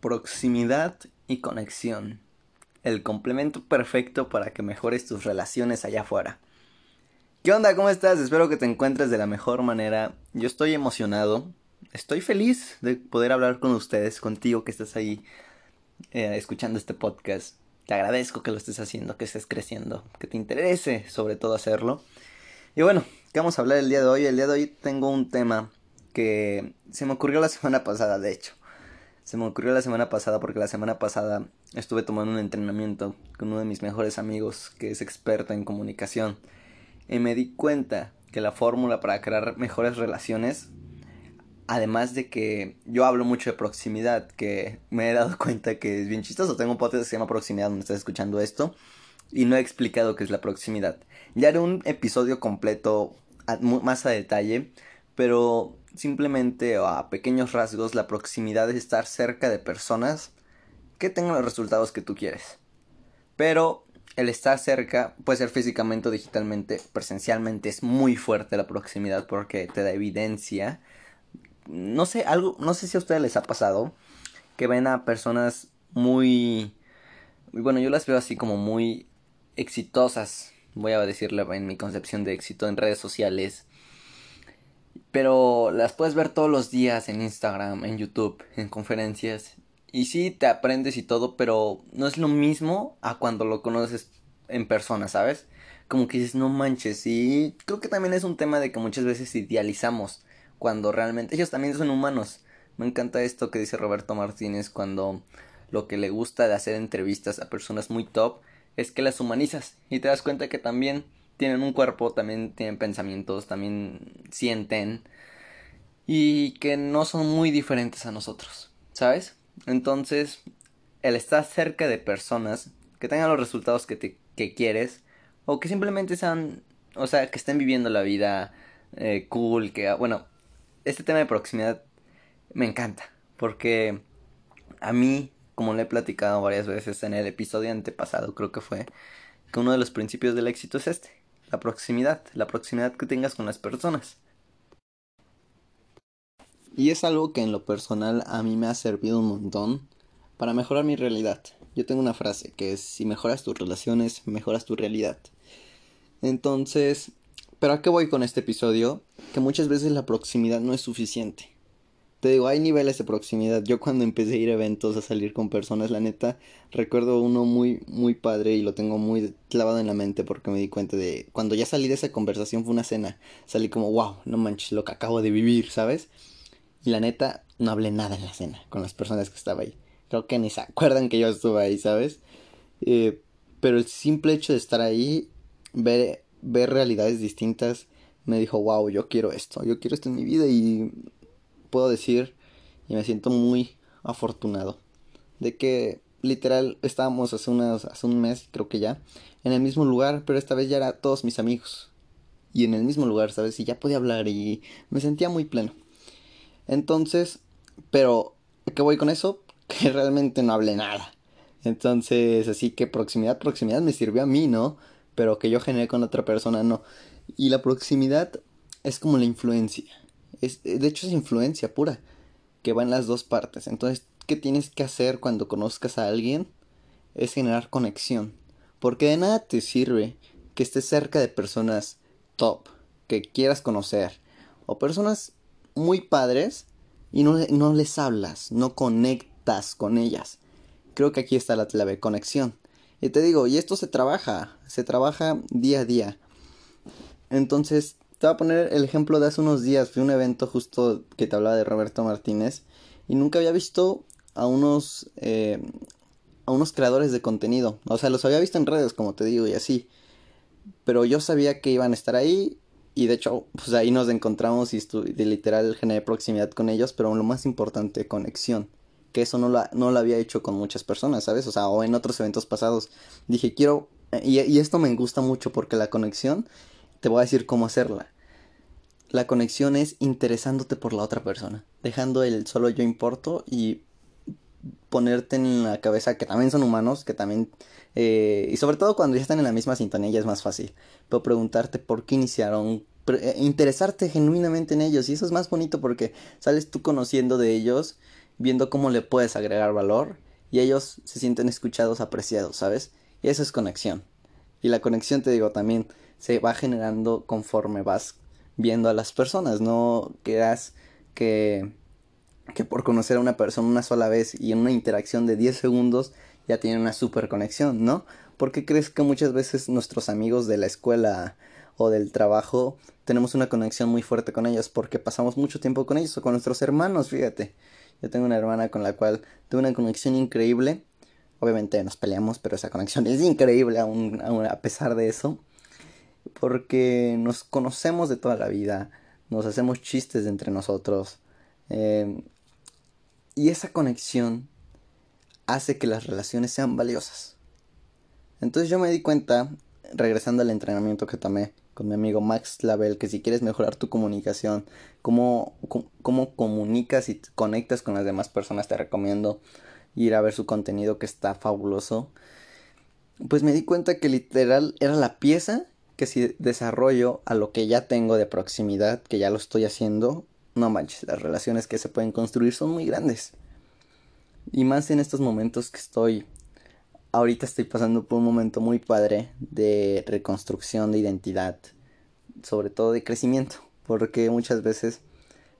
Proximidad y conexión. El complemento perfecto para que mejores tus relaciones allá afuera. ¿Qué onda? ¿Cómo estás? Espero que te encuentres de la mejor manera. Yo estoy emocionado. Estoy feliz de poder hablar con ustedes, contigo que estás ahí eh, escuchando este podcast. Te agradezco que lo estés haciendo, que estés creciendo, que te interese sobre todo hacerlo. Y bueno, ¿qué vamos a hablar el día de hoy? El día de hoy tengo un tema que se me ocurrió la semana pasada, de hecho. Se me ocurrió la semana pasada porque la semana pasada estuve tomando un entrenamiento con uno de mis mejores amigos que es experto en comunicación. Y me di cuenta que la fórmula para crear mejores relaciones, además de que yo hablo mucho de proximidad, que me he dado cuenta que es bien chistoso. Tengo un podcast que se llama Proximidad donde estás escuchando esto y no he explicado qué es la proximidad. Ya haré un episodio completo más a detalle, pero simplemente a pequeños rasgos la proximidad es estar cerca de personas que tengan los resultados que tú quieres. Pero el estar cerca puede ser físicamente o digitalmente, presencialmente es muy fuerte la proximidad porque te da evidencia. No sé, algo, no sé si a ustedes les ha pasado que ven a personas muy bueno, yo las veo así como muy exitosas, voy a decirle en mi concepción de éxito en redes sociales pero las puedes ver todos los días en Instagram, en YouTube, en conferencias. Y sí, te aprendes y todo, pero no es lo mismo a cuando lo conoces en persona, ¿sabes? Como que dices, no manches, y creo que también es un tema de que muchas veces idealizamos cuando realmente ellos también son humanos. Me encanta esto que dice Roberto Martínez cuando lo que le gusta de hacer entrevistas a personas muy top es que las humanizas y te das cuenta que también tienen un cuerpo, también tienen pensamientos, también sienten y que no son muy diferentes a nosotros, ¿sabes? Entonces, el estar cerca de personas que tengan los resultados que, te, que quieres o que simplemente sean, o sea, que estén viviendo la vida eh, cool, que, bueno, este tema de proximidad me encanta porque a mí, como le he platicado varias veces en el episodio antepasado, creo que fue, que uno de los principios del éxito es este, la proximidad, la proximidad que tengas con las personas. Y es algo que en lo personal a mí me ha servido un montón para mejorar mi realidad. Yo tengo una frase que es si mejoras tus relaciones, mejoras tu realidad. Entonces, ¿pero a qué voy con este episodio? Que muchas veces la proximidad no es suficiente. Te digo, hay niveles de proximidad. Yo cuando empecé a ir a eventos, a salir con personas, la neta, recuerdo uno muy, muy padre y lo tengo muy clavado en la mente porque me di cuenta de, cuando ya salí de esa conversación fue una cena, salí como, wow, no manches, lo que acabo de vivir, ¿sabes? Y la neta, no hablé nada en la cena con las personas que estaba ahí. Creo que ni se acuerdan que yo estuve ahí, ¿sabes? Eh, pero el simple hecho de estar ahí, ver, ver realidades distintas, me dijo, wow, yo quiero esto, yo quiero esto en mi vida y puedo decir y me siento muy afortunado de que literal estábamos hace unas hace un mes creo que ya en el mismo lugar pero esta vez ya era todos mis amigos. Y en el mismo lugar sabes y ya podía hablar y me sentía muy pleno. Entonces pero qué voy con eso que realmente no hablé nada. Entonces así que proximidad proximidad me sirvió a mí no pero que yo generé con otra persona no. Y la proximidad es como la influencia es, de hecho es influencia pura, que va en las dos partes. Entonces, ¿qué tienes que hacer cuando conozcas a alguien? Es generar conexión. Porque de nada te sirve que estés cerca de personas top, que quieras conocer, o personas muy padres y no, no les hablas, no conectas con ellas. Creo que aquí está la clave, conexión. Y te digo, y esto se trabaja, se trabaja día a día. Entonces, te voy a poner el ejemplo de hace unos días. Fui a un evento justo que te hablaba de Roberto Martínez. Y nunca había visto a unos. Eh, a unos creadores de contenido. O sea, los había visto en redes, como te digo, y así. Pero yo sabía que iban a estar ahí. Y de hecho, pues ahí nos encontramos y de literal generé proximidad con ellos. Pero lo más importante, conexión. Que eso no lo, no lo había hecho con muchas personas, ¿sabes? O sea, o en otros eventos pasados. Dije, quiero. Y, y esto me gusta mucho porque la conexión te voy a decir cómo hacerla. La conexión es interesándote por la otra persona, dejando el solo yo importo y ponerte en la cabeza que también son humanos, que también... Eh, y sobre todo cuando ya están en la misma sintonía ya es más fácil. Pero preguntarte por qué iniciaron, eh, interesarte genuinamente en ellos. Y eso es más bonito porque sales tú conociendo de ellos viendo cómo le puedes agregar valor y ellos se sienten escuchados, apreciados, ¿sabes? Y eso es conexión. Y la conexión, te digo, también se va generando conforme vas viendo a las personas, no creas que, que por conocer a una persona una sola vez y en una interacción de 10 segundos ya tienen una super conexión, ¿no? Porque crees que muchas veces nuestros amigos de la escuela o del trabajo tenemos una conexión muy fuerte con ellos porque pasamos mucho tiempo con ellos o con nuestros hermanos, fíjate. Yo tengo una hermana con la cual tengo una conexión increíble. Obviamente nos peleamos, pero esa conexión es increíble aún, a pesar de eso. Porque nos conocemos de toda la vida, nos hacemos chistes entre nosotros. Em, y esa conexión hace que las relaciones sean valiosas. Entonces yo me di cuenta, regresando al entrenamiento que tomé con mi amigo Max Label, que si quieres mejorar tu comunicación, cómo, cómo, comunicas y conectas con las demás personas, te recomiendo ir a ver su contenido que está fabuloso. Pues me di cuenta que literal era la pieza que si desarrollo a lo que ya tengo de proximidad, que ya lo estoy haciendo, no manches, las relaciones que se pueden construir son muy grandes. Y más en estos momentos que estoy ahorita estoy pasando por un momento muy padre de reconstrucción de identidad, sobre todo de crecimiento, porque muchas veces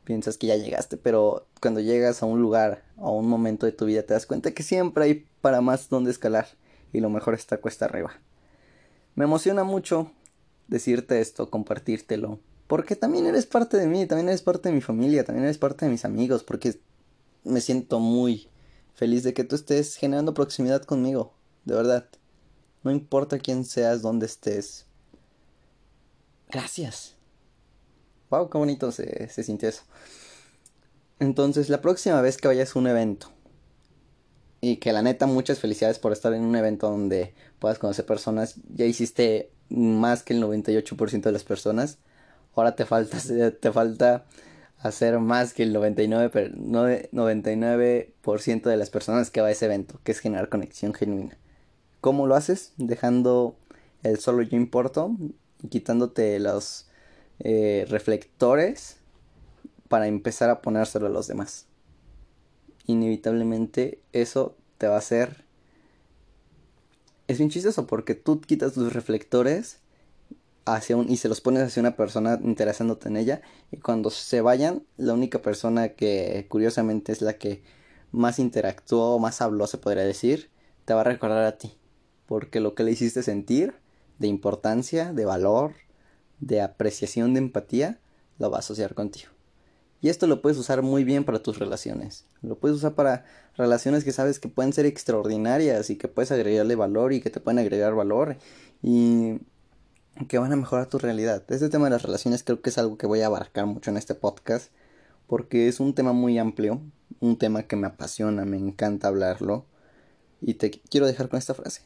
piensas que ya llegaste, pero cuando llegas a un lugar, a un momento de tu vida, te das cuenta que siempre hay para más donde escalar y lo mejor está cuesta arriba. Me emociona mucho decirte esto, compartírtelo, porque también eres parte de mí, también eres parte de mi familia, también eres parte de mis amigos, porque me siento muy feliz de que tú estés generando proximidad conmigo, de verdad. No importa quién seas, dónde estés. Gracias. Wow, qué bonito se, se sintió eso. Entonces, la próxima vez que vayas a un evento, y que la neta, muchas felicidades por estar en un evento donde puedas conocer personas, ya hiciste más que el 98% de las personas. Ahora te falta, te falta hacer más que el 99%, 99 de las personas que va a ese evento, que es generar conexión genuina. ¿Cómo lo haces? Dejando el solo yo importo quitándote los eh, reflectores para empezar a ponérselo a los demás. Inevitablemente eso te va a hacer... Es bien chistoso porque tú quitas los reflectores hacia un, y se los pones hacia una persona interesándote en ella y cuando se vayan la única persona que curiosamente es la que más interactuó más habló se podría decir te va a recordar a ti porque lo que le hiciste sentir de importancia, de valor, de apreciación, de empatía, lo va a asociar contigo. Y esto lo puedes usar muy bien para tus relaciones. Lo puedes usar para relaciones que sabes que pueden ser extraordinarias y que puedes agregarle valor y que te pueden agregar valor y que van a mejorar tu realidad. Este tema de las relaciones creo que es algo que voy a abarcar mucho en este podcast porque es un tema muy amplio, un tema que me apasiona, me encanta hablarlo y te quiero dejar con esta frase.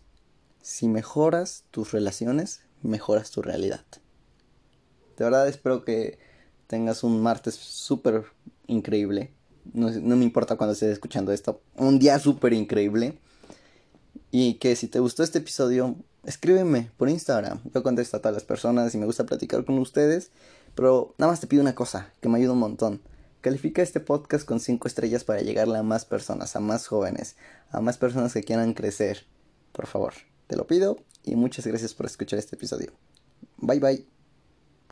Si mejoras tus relaciones, mejoras tu realidad. De verdad espero que tengas un martes súper increíble. No, me importa cuando estés escuchando esto. Un día súper increíble. Y que si te gustó este episodio, escríbeme por Instagram. Yo contesto a todas las personas y me gusta platicar con ustedes. Pero nada más te pido una cosa que me ayuda un montón. Califica este podcast con 5 estrellas para llegarle a más personas, a más jóvenes, a más personas que quieran crecer. Por favor. Te lo pido y muchas gracias por escuchar este episodio. Bye bye.